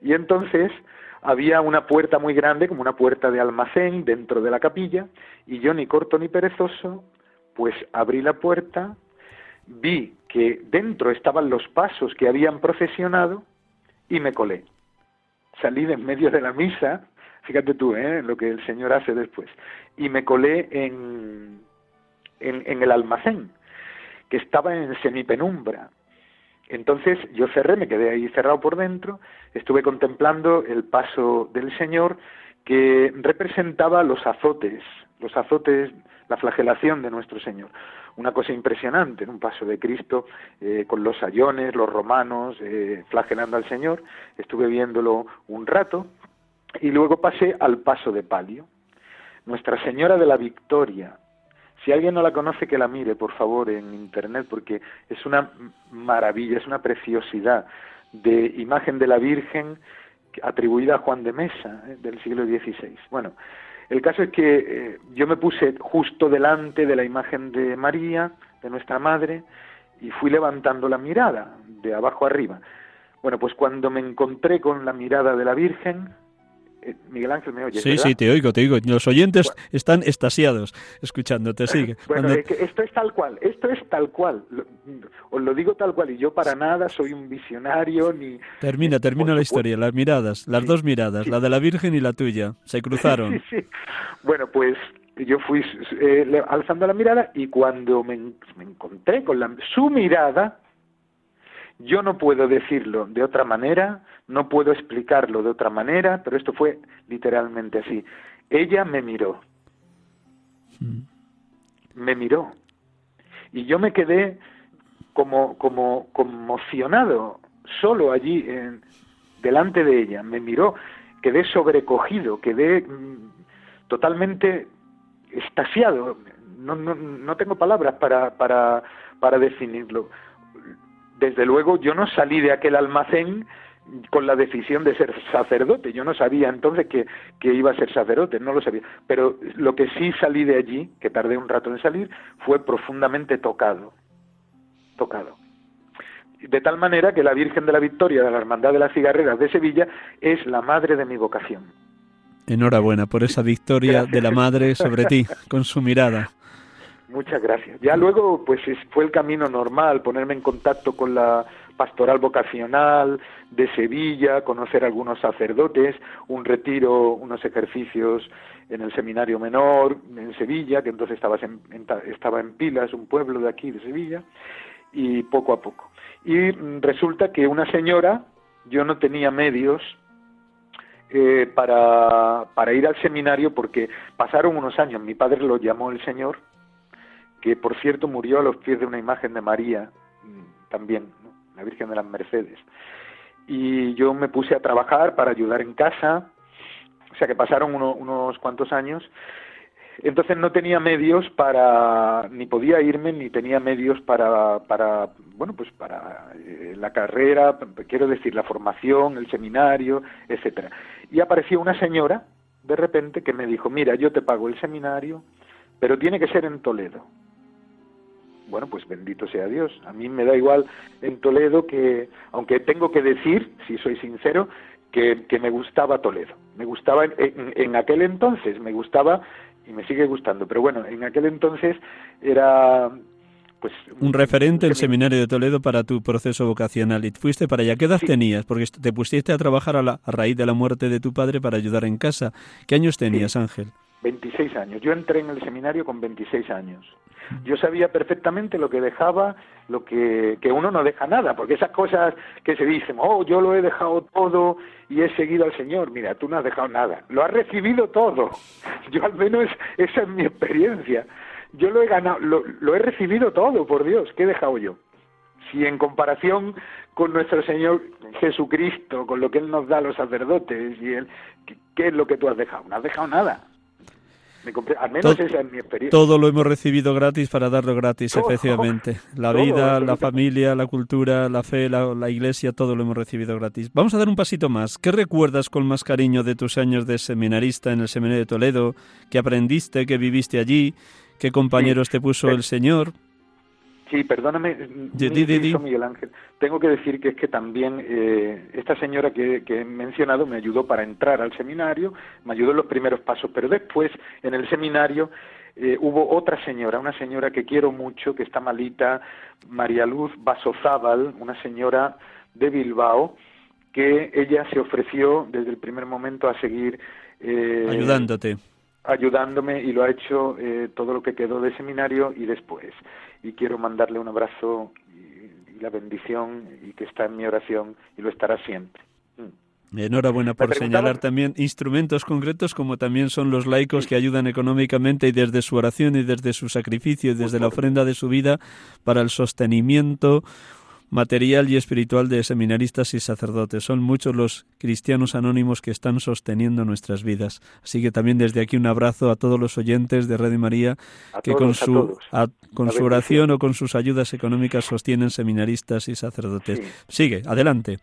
Y entonces había una puerta muy grande, como una puerta de almacén dentro de la capilla, y yo ni corto ni perezoso, pues abrí la puerta, vi que dentro estaban los pasos que habían procesionado y me colé. Salí de en medio de la misa, fíjate tú, ¿eh? lo que el Señor hace después, y me colé en, en, en el almacén que estaba en semipenumbra. Entonces yo cerré, me quedé ahí cerrado por dentro, estuve contemplando el paso del Señor que representaba los azotes, los azotes, la flagelación de nuestro Señor. Una cosa impresionante, un paso de Cristo eh, con los sayones, los romanos, eh, flagelando al Señor. Estuve viéndolo un rato y luego pasé al paso de palio. Nuestra Señora de la Victoria, si alguien no la conoce, que la mire, por favor, en Internet, porque es una maravilla, es una preciosidad de imagen de la Virgen atribuida a Juan de Mesa, eh, del siglo XVI. Bueno, el caso es que eh, yo me puse justo delante de la imagen de María, de nuestra Madre, y fui levantando la mirada de abajo arriba. Bueno, pues cuando me encontré con la mirada de la Virgen, eh, Miguel Ángel, ¿me oyes? Sí, sí, te oigo, te oigo. Los oyentes están estasiados escuchándote, sigue. bueno, esto es tal cual, esto es tal cual. Os lo digo tal cual, y yo para nada soy un visionario ni... Termina, termina la historia, las miradas, las dos miradas, la de la Virgen y la tuya, se cruzaron. Sí, sí. Bueno, pues yo fui eh, alzando la mirada y cuando me, me encontré con la, su mirada, yo no puedo decirlo de otra manera, no puedo explicarlo de otra manera, pero esto fue literalmente así. Ella me miró. Mm. Me miró. Y yo me quedé como, como conmocionado, solo allí, en, delante de ella. Me miró, quedé sobrecogido, quedé mm, totalmente estasiado. No, no, no tengo palabras para, para, para definirlo. Desde luego yo no salí de aquel almacén con la decisión de ser sacerdote. Yo no sabía entonces que, que, iba a ser sacerdote, no lo sabía. Pero lo que sí salí de allí, que tardé un rato en salir, fue profundamente tocado. Tocado. De tal manera que la Virgen de la Victoria de la Hermandad de las Cigarreras de Sevilla es la madre de mi vocación. Enhorabuena por esa victoria de la madre sobre ti, con su mirada. Muchas gracias. Ya luego, pues fue el camino normal, ponerme en contacto con la pastoral vocacional de Sevilla, conocer a algunos sacerdotes, un retiro, unos ejercicios en el seminario menor en Sevilla, que entonces estaba en, estaba en Pilas, un pueblo de aquí de Sevilla, y poco a poco. Y resulta que una señora, yo no tenía medios eh, para, para ir al seminario porque pasaron unos años, mi padre lo llamó el Señor, que por cierto murió a los pies de una imagen de María mm, también, la Virgen de las Mercedes. Y yo me puse a trabajar para ayudar en casa, o sea que pasaron unos cuantos años. Entonces no tenía medios para, ni podía irme, ni tenía medios para, para bueno, pues para eh, la carrera, quiero decir, la formación, el seminario, etcétera. Y apareció una señora, de repente, que me dijo, mira, yo te pago el seminario, pero tiene que ser en Toledo bueno, pues bendito sea Dios. A mí me da igual en Toledo que, aunque tengo que decir, si soy sincero, que, me gustaba Toledo. Me gustaba en, aquel entonces, me gustaba y me sigue gustando. Pero bueno, en aquel entonces era pues un referente el seminario de Toledo para tu proceso vocacional y fuiste para allá. ¿Qué edad tenías? Porque te pusiste a trabajar a, la, raíz de la muerte de tu padre para ayudar en casa. ¿Qué años tenías, Ángel? 26 años. Yo entré en el seminario con 26 años. Yo sabía perfectamente lo que dejaba, lo que, que uno no deja nada, porque esas cosas que se dicen, oh, yo lo he dejado todo y he seguido al Señor, mira, tú no has dejado nada, lo has recibido todo. Yo al menos esa es mi experiencia. Yo lo he ganado, lo, lo he recibido todo, por Dios, ¿qué he dejado yo? Si en comparación con nuestro Señor Jesucristo, con lo que Él nos da a los sacerdotes, y él, ¿qué es lo que tú has dejado? No has dejado nada. Al menos esa es mi experiencia. Todo lo hemos recibido gratis para darlo gratis, efectivamente. La vida, la familia, la cultura, la fe, la, la, iglesia, todo lo hemos recibido gratis. Vamos a dar un pasito más. ¿Qué recuerdas con más cariño de tus años de seminarista en el Seminario de Toledo? ¿Qué aprendiste? ¿Qué viviste allí? ¿Qué compañeros te puso el Señor? Sí, perdóname, Miguel Ángel. Tengo que decir que es que también eh, esta señora que, he mencionado me ayudó para entrar al seminario, me ayudó en los primeros pasos, pero después en el seminario eh, hubo otra señora, una señora que quiero mucho, que está malita, María Luz Basozábal, una señora de Bilbao, que ella se ofreció desde el primer momento a seguir eh, ayudándote ayudándome y lo ha hecho eh, todo lo que quedó de seminario y después. Y quiero mandarle un abrazo y, la bendición y que está en mi oración y lo estará siempre. Mm. Enhorabuena por señalar también instrumentos concretos como también son los laicos que ayudan económicamente y desde su oración y desde su sacrificio y desde la ofrenda de su vida para el sostenimiento material y espiritual de seminaristas y sacerdotes. Son muchos los cristianos anónimos que están sosteniendo nuestras vidas. Así que también desde aquí un abrazo a todos los oyentes de Radio María que con su con su oración o con sus ayudas económicas sostienen seminaristas y sacerdotes. Sigue, adelante.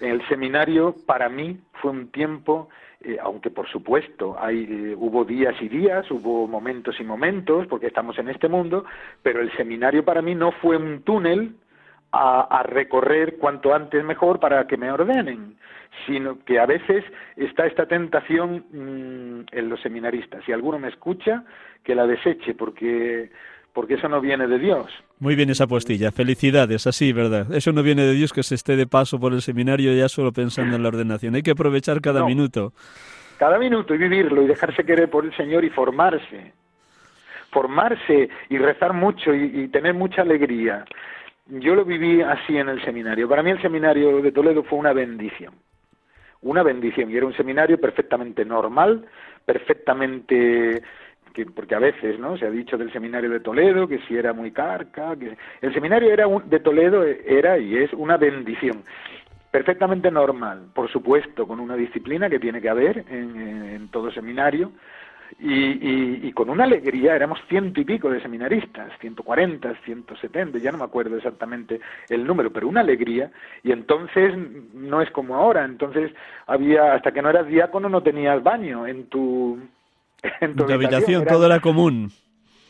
En el seminario para mí fue un tiempo eh, aunque por supuesto hay, eh, hubo días y días, hubo momentos y momentos, porque estamos en este mundo, pero el seminario para mí no fue un túnel a, recorrer cuanto antes mejor para que me ordenen, sino que a veces está esta tentación mm, en los seminaristas. Si alguno me escucha, que la deseche, porque porque eso no viene de Dios. Muy bien esa postilla, felicidades, así, ¿verdad? Eso no viene de Dios que se esté de paso por el seminario ya solo pensando en la ordenación. Hay que aprovechar cada minuto. Cada minuto y vivirlo y dejarse querer por el Señor y formarse. Formarse y rezar mucho y tener mucha alegría yo lo viví así en el seminario. Para mí el seminario de Toledo fue una bendición. Una bendición. Y era un seminario perfectamente normal, perfectamente que, porque a veces no se ha dicho del seminario de Toledo que si era muy carca que el seminario era de Toledo era y es una bendición perfectamente normal por supuesto con una disciplina que tiene que haber en todo seminario y, y, con una alegría, éramos ciento y pico de seminaristas, ciento cuarenta, ciento setenta, ya no me acuerdo exactamente el número, pero una alegría, y entonces no es como ahora, entonces había, hasta que no eras diácono no tenías baño en tu, en tu habitación, todo era común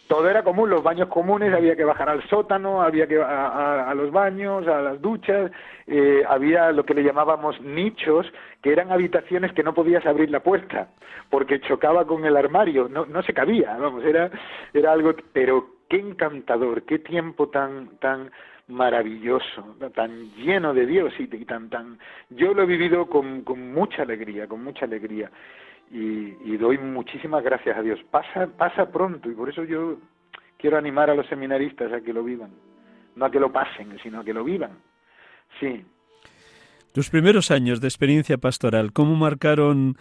todo era común, los baños comunes, había que bajar al sótano, había que a, los baños, a las duchas, eh, había lo que le llamábamos nichos, que eran habitaciones que no podías abrir la puerta, porque chocaba con el armario, no, no se cabía, vamos, era, era algo, pero qué encantador, qué tiempo tan, tan maravilloso, tan lleno de Dios y, tan, tan, yo lo he vivido con mucha alegría, con mucha alegría y, doy muchísimas gracias a Dios. Pasa, pasa pronto y por eso yo quiero animar a los seminaristas a que lo vivan, no a que lo pasen, sino a que lo vivan. Sí. Tus primeros años de experiencia pastoral, ¿cómo marcaron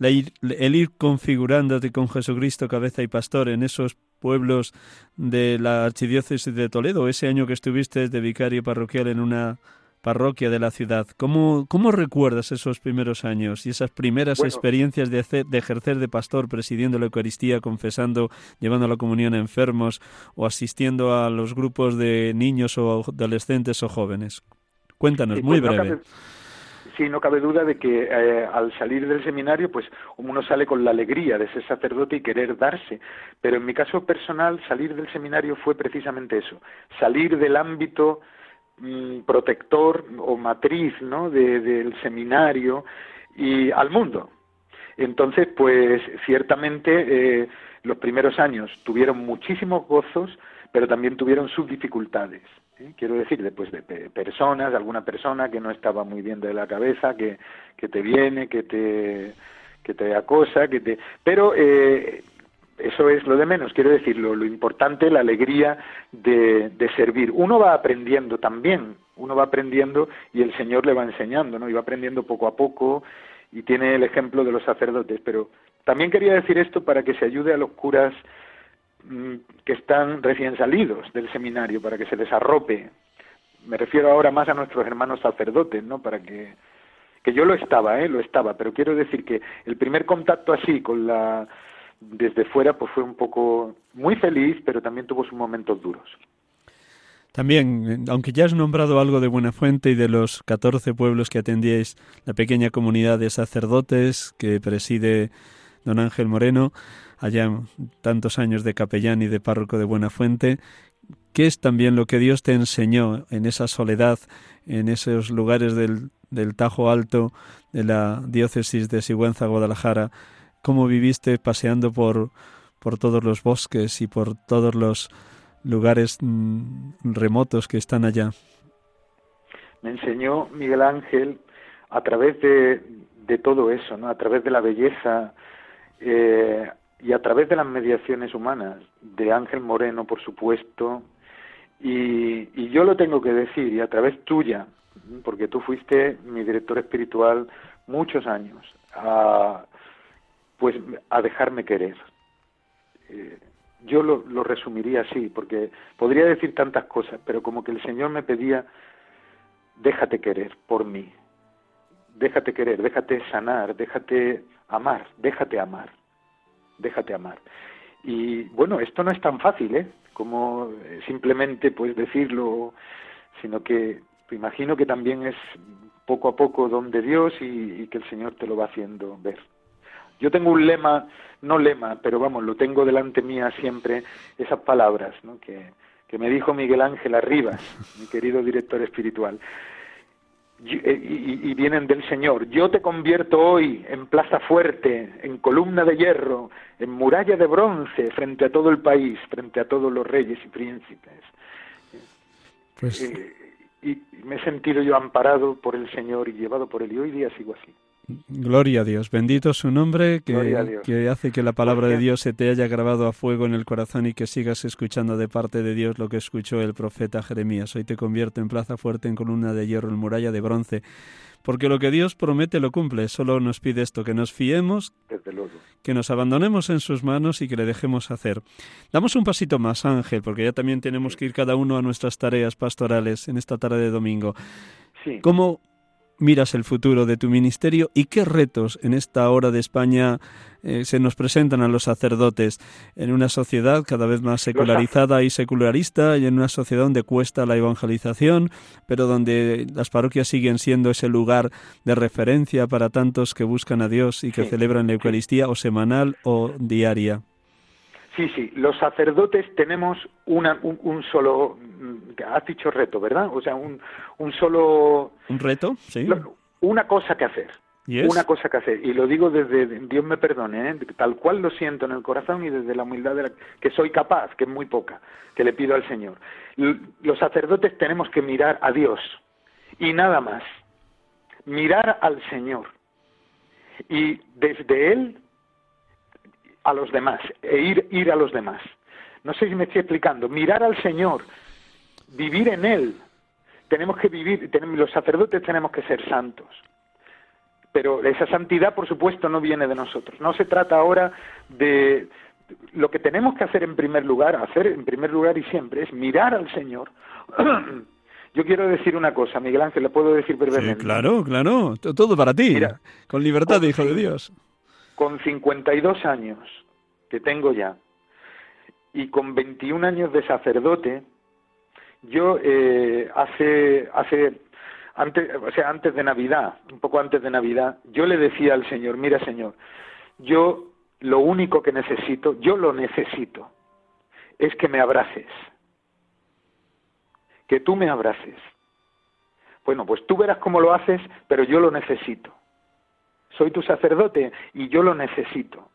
el ir configurándote con Jesucristo, cabeza y pastor, en esos pueblos de la Archidiócesis de Toledo, ese año que estuviste de vicario parroquial en una parroquia de la ciudad. ¿Cómo, cómo recuerdas esos primeros años y esas primeras experiencias de, de, ejercer de pastor, presidiendo la Eucaristía, confesando, llevando la comunión a enfermos o asistiendo a los grupos de niños o adolescentes o jóvenes? Cuéntanos, muy pues breve. sí, no cabe duda de que eh, al salir del seminario, pues uno sale con la alegría de ser sacerdote y querer darse. Pero en mi caso personal, salir del seminario fue precisamente eso, salir del ámbito Mm, protector o matriz ¿no? del seminario y al mundo. Entonces, pues ciertamente eh, los primeros años tuvieron muchísimos gozos, pero también tuvieron sus dificultades. ¿eh? Quiero decir, después de personas, de alguna persona que no estaba muy bien de la cabeza, que, que te viene, que te que te acosa, que te... Pero eh, eso es lo de menos, quiero decir, lo, importante, la alegría de, servir. Uno va aprendiendo también, uno va aprendiendo y el Señor le va enseñando, ¿no? Y va aprendiendo poco a poco y tiene el ejemplo de los sacerdotes. Pero también quería decir esto para que se ayude a los curas mm, que están recién salidos del seminario, para que se les arrope. Me refiero ahora más a nuestros hermanos sacerdotes, ¿no? Para que que yo lo estaba, ¿eh? Lo estaba, pero quiero decir que el primer contacto así con la desde fuera pues fue un poco muy feliz, pero también tuvo sus momentos duros. También, aunque ya has nombrado algo de Buenafuente y de los 14 pueblos que atendíais, la pequeña comunidad de sacerdotes que preside don Ángel Moreno, allá tantos años de capellán y de párroco de Buenafuente, ¿Qué es también lo que Dios te enseñó en esa soledad, en esos lugares del, del Tajo Alto, de la diócesis de Sigüenza, Guadalajara? ¿Cómo viviste paseando por, por todos los bosques y por todos los lugares mm, remotos que están allá? Me enseñó Miguel Ángel a través de, de todo eso, ¿no? a través de la belleza eh, y a través de las mediaciones humanas, de Ángel Moreno, por supuesto, y, yo lo tengo que decir, y a través tuya, porque tú fuiste mi director espiritual muchos años, a, pues a dejarme querer. Eh, yo lo, lo resumiría así, porque podría decir tantas cosas, pero como que el Señor me pedía, déjate querer por mí, déjate querer, déjate sanar, déjate amar, déjate amar, déjate amar. Y bueno, esto no es tan fácil, ¿eh? Como eh, simplemente pues decirlo, sino que imagino que también es poco a poco don de Dios y, y que el Señor te lo va haciendo ver. Yo tengo un lema, no lema, pero vamos, lo tengo delante mía siempre, esas palabras ¿no? que, que me dijo Miguel Ángel Arribas, mi querido director espiritual. Eh, y, y, vienen del Señor. Yo te convierto hoy en plaza fuerte, en columna de hierro, en muralla de bronce frente a todo el país, frente a todos los reyes y príncipes. Pues... Eh, y me he sentido yo amparado por el Señor y llevado por Él y hoy día sigo así. Gloria a Dios, bendito su nombre que, que, hace que la palabra de Dios se te haya grabado a fuego en el corazón y que sigas escuchando de parte de Dios lo que escuchó el profeta Jeremías. Hoy te convierto en plaza fuerte, en columna de hierro, en muralla de bronce. Porque lo que Dios promete lo cumple, solo nos pide esto, que nos fiemos, que nos abandonemos en sus manos y que le dejemos hacer. Damos un pasito más, Ángel, porque ya también tenemos que ir cada uno a nuestras tareas pastorales en esta tarde de domingo. Sí. ¿Cómo miras el futuro de tu ministerio y qué retos en esta hora de España eh, se nos presentan a los sacerdotes en una sociedad cada vez más secularizada y secularista y en una sociedad donde cuesta la evangelización, pero donde las parroquias siguen siendo ese lugar de referencia para tantos que buscan a Dios y que celebran la Eucaristía o semanal o diaria. Sí, sí, los sacerdotes tenemos una, un, solo, has dicho reto, ¿verdad? O sea, un, un solo... ¿Un reto? Sí. Una cosa que hacer. Una cosa que hacer. Y lo digo desde, Dios me perdone, ¿eh? tal cual lo siento en el corazón y desde la humildad de la, que soy capaz, que es muy poca, que le pido al Señor. Los sacerdotes tenemos que mirar a Dios y nada más. Mirar al Señor. Y desde Él a los demás, e ir, ir a los demás. No sé si me estoy explicando. Mirar al Señor, vivir en Él. Tenemos que vivir, tenemos, los sacerdotes tenemos que ser santos. Pero esa santidad, por supuesto, no viene de nosotros. No se trata ahora de lo que tenemos que hacer en primer lugar, hacer en primer lugar y siempre, es mirar al Señor. Yo quiero decir una cosa, Miguel Ángel, le puedo decir brevemente. Sí, claro, claro, todo para ti, con libertad de Hijo de Dios con 52 años que tengo ya y con 21 años de sacerdote, yo eh, hace hace antes o sea antes de Navidad, un poco antes de Navidad, yo le decía al Señor, mira Señor, yo lo único que necesito, yo lo necesito, es que me abraces, que tú me abraces. Bueno, pues tú verás cómo lo haces, pero yo lo necesito soy tu sacerdote y yo lo necesito.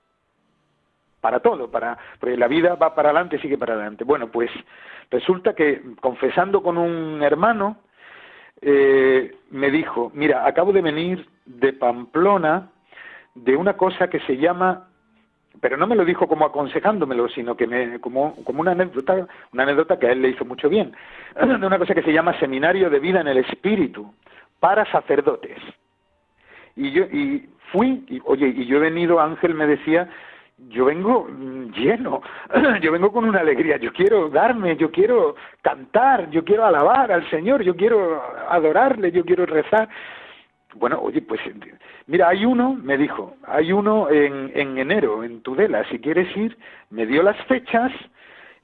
Para todo, para, porque la vida va para adelante, sigue para adelante. Bueno, pues resulta que confesando con un hermano, eh, me dijo, mira, acabo de venir de Pamplona de una cosa que se llama, pero no me lo dijo como aconsejándomelo, sino que me, como, como una anécdota, una anécdota que a él le hizo mucho bien, de una cosa que se llama Seminario de Vida en el Espíritu para sacerdotes. Y yo, y fui, y, oye, y yo he venido, Ángel me decía, yo vengo lleno, yo vengo con una alegría, yo quiero darme, yo quiero cantar, yo quiero alabar al Señor, yo quiero adorarle, yo quiero rezar. Bueno, oye, pues mira, hay uno, me dijo, hay uno en, en enero, en Tudela, si quieres ir, me dio las fechas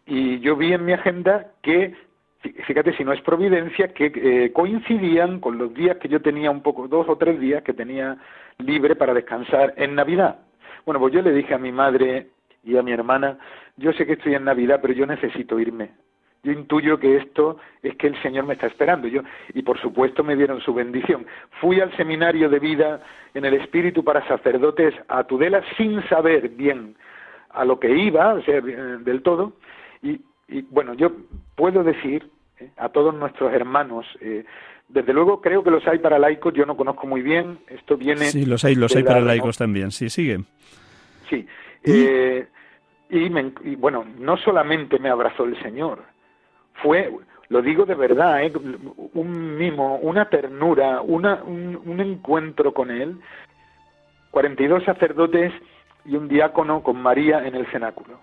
y yo vi en mi agenda que fíjate si no es providencia, que eh, coincidían con los días que yo tenía un poco, dos o tres días que tenía libre para descansar en Navidad. Bueno, pues yo le dije a mi madre y a mi hermana, yo sé que estoy en Navidad, pero yo necesito irme. yo intuyo que esto es que el Señor me está esperando. Yo, y por supuesto me dieron su bendición. Fui al seminario de vida en el Espíritu para sacerdotes a Tudela sin saber bien a lo que iba, o sea, del todo. Y, bueno, yo puedo decir eh, a todos nuestros hermanos, eh, desde luego creo que los hay para laicos, yo no conozco muy bien, esto viene... Sí, los hay, los hay para laicos también, sí, sigue. Sí, eh, y, y bueno, no solamente me abrazó el Señor, fue, lo digo de verdad, ¿eh? un mimo, una ternura, una, un, encuentro con él. 42 sacerdotes y un diácono con María en el cenáculo.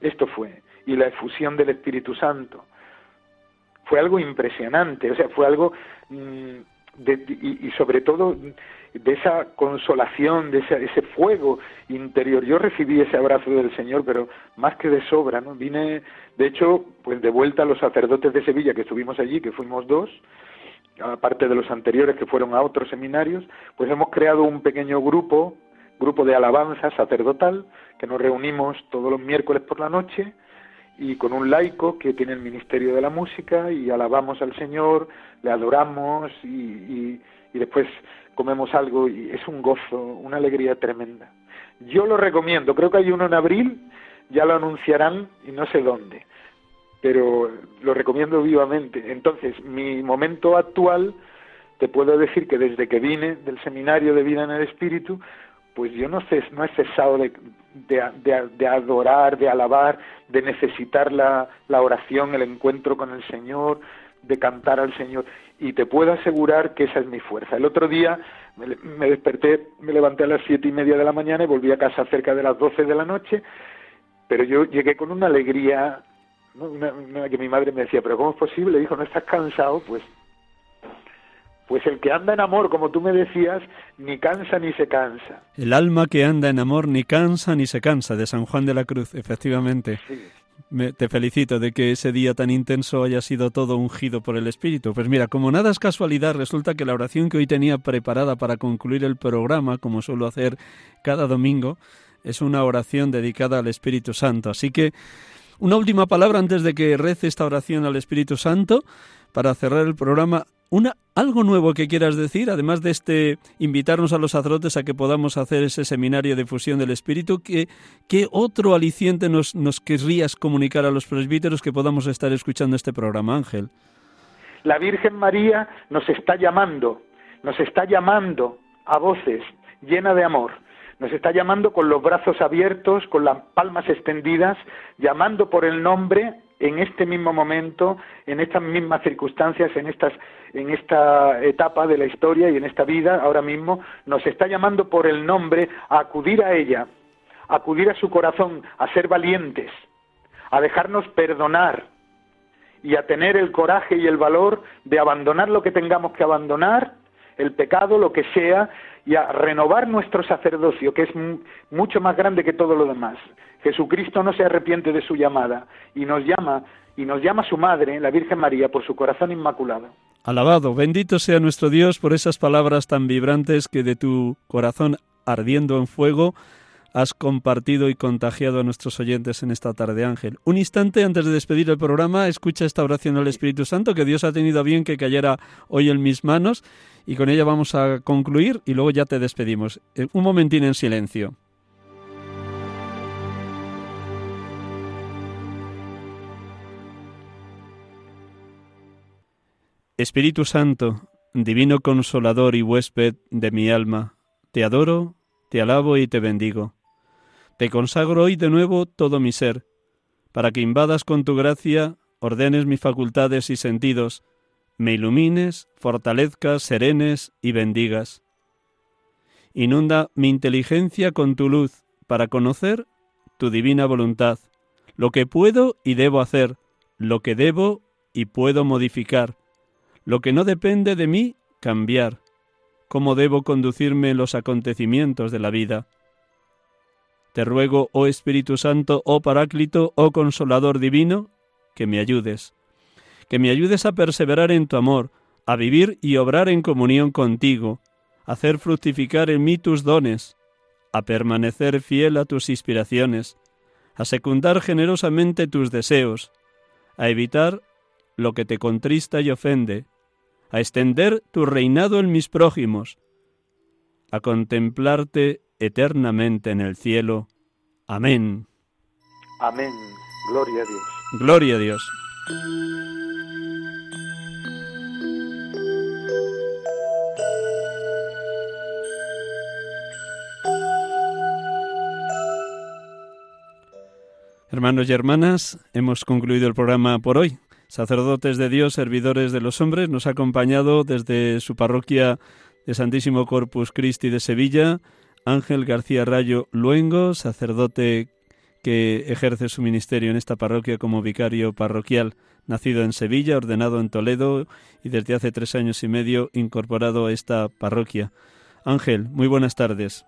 Esto fue. Y la efusión del Espíritu Santo. Fue algo impresionante, o sea, fue algo, mm, y, sobre todo de esa consolación, de ese, ese, fuego interior. Yo recibí ese abrazo del Señor, pero más que de sobra, ¿no? Vine, de hecho, pues de vuelta a los sacerdotes de Sevilla que estuvimos allí, que fuimos dos, aparte de los anteriores que fueron a otros seminarios, pues hemos creado un pequeño grupo, grupo de alabanza sacerdotal, que nos reunimos todos los miércoles por la noche y con un laico que tiene el ministerio de la música y alabamos al Señor, le adoramos y, y, y después comemos algo y es un gozo, una alegría tremenda. Yo lo recomiendo, creo que hay uno en abril, ya lo anunciarán y no sé dónde, pero lo recomiendo vivamente. Entonces, mi momento actual, te puedo decir que desde que vine del seminario de vida en el Espíritu, pues yo no, sé, no he cesado de, de, adorar, de alabar, de necesitar la, la oración, el encuentro con el Señor, de cantar al Señor y te puedo asegurar que esa es mi fuerza. El otro día me, desperté, me levanté a las siete y media de la mañana y volví a casa cerca de las doce de la noche, pero yo llegué con una alegría, que mi madre me decía, pero ¿cómo es posible? Dijo, ¿no estás cansado? Pues pues el que anda en amor, como tú me decías, ni cansa ni se cansa. El alma que anda en amor ni cansa ni se cansa, de San Juan de la Cruz, efectivamente te felicito de que ese día tan intenso haya sido todo ungido por el Espíritu. Pues mira, como nada es casualidad, resulta que la oración que hoy tenía preparada para concluir el programa, como suelo hacer cada domingo, es una oración dedicada al Espíritu Santo. Así que una última palabra antes de que rece esta oración al Espíritu Santo para cerrar el programa. Una, algo nuevo que quieras decir, además de este invitarnos a los sacerdotes a que podamos hacer ese seminario de fusión del Espíritu, ¿qué, qué otro aliciente nos, nos querrías comunicar a los presbíteros que podamos estar escuchando este programa, Ángel? La Virgen María nos está llamando, nos está llamando a voces llena de amor, nos está llamando con los brazos abiertos, con las palmas extendidas, llamando por el nombre en este mismo momento, en estas mismas circunstancias, en, estas, en esta etapa de la historia y en esta vida, ahora mismo, nos está llamando por el nombre a acudir a ella, a acudir a su corazón, a ser valientes, a dejarnos perdonar y a tener el coraje y el valor de abandonar lo que tengamos que abandonar, el pecado, lo que sea, y a renovar nuestro sacerdocio, que es mucho más grande que todo lo demás. Jesucristo no se arrepiente de su llamada y nos llama y nos llama su madre, la Virgen María, por su corazón inmaculado. Alabado, bendito sea nuestro Dios por esas palabras tan vibrantes que de tu corazón ardiendo en fuego has compartido y contagiado a nuestros oyentes en esta tarde, Ángel. Un instante antes de despedir el programa, escucha esta oración al Espíritu Santo que Dios ha tenido bien que cayera hoy en mis manos y con ella vamos a concluir y luego ya te despedimos. Eh, un momentín en silencio. Espíritu Santo, Divino Consolador y huésped de mi alma, te adoro, te alabo y te bendigo. Te consagro hoy de nuevo todo mi ser, para que invadas con tu gracia, ordenes mis facultades y sentidos, me ilumines, fortalezcas, serenes y bendigas. Inunda mi inteligencia con tu luz, para conocer tu divina voluntad, lo que puedo y debo hacer, lo que debo y puedo modificar, lo que no depende de mí, cambiar. ¿Cómo debo conducirme en los acontecimientos de la vida? Te ruego, oh Espíritu Santo, oh Paráclito, oh Consolador Divino, que me ayudes. Que me ayudes a perseverar en tu amor, a vivir y obrar en comunión contigo, a hacer fructificar en mí tus dones, a permanecer fiel a tus inspiraciones, a secundar generosamente tus deseos, a evitar lo que te contrista y ofende, a extender tu reinado en mis prójimos, a contemplarte eternamente en el cielo. Amén. Amén. Gloria a Dios. Gloria a Dios. Hermanos y hermanas, hemos concluido el programa por hoy. Sacerdotes de Dios, servidores de los hombres, nos ha acompañado desde su parroquia de Santísimo Corpus Christi de Sevilla, Ángel García Rayo Luengo, sacerdote que ejerce su ministerio en esta parroquia como vicario parroquial, nacido en Sevilla, ordenado en Toledo y desde hace tres años y medio incorporado a esta parroquia. Ángel, muy buenas tardes.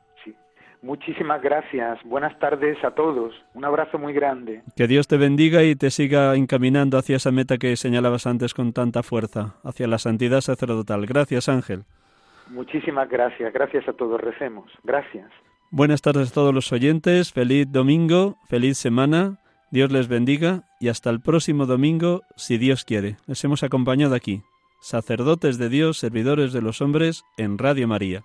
Muchísimas gracias. Buenas tardes a todos. Un abrazo muy grande. Que Dios te bendiga y te siga encaminando hacia esa meta que señalabas antes con tanta fuerza, hacia la santidad sacerdotal. Gracias, Ángel. Muchísimas gracias. Gracias a todos. Recemos. Gracias. Buenas tardes a todos los oyentes. Feliz domingo, feliz semana. Dios les bendiga y hasta el próximo domingo, si Dios quiere. Les hemos acompañado aquí, sacerdotes de Dios, servidores de los hombres, en Radio María.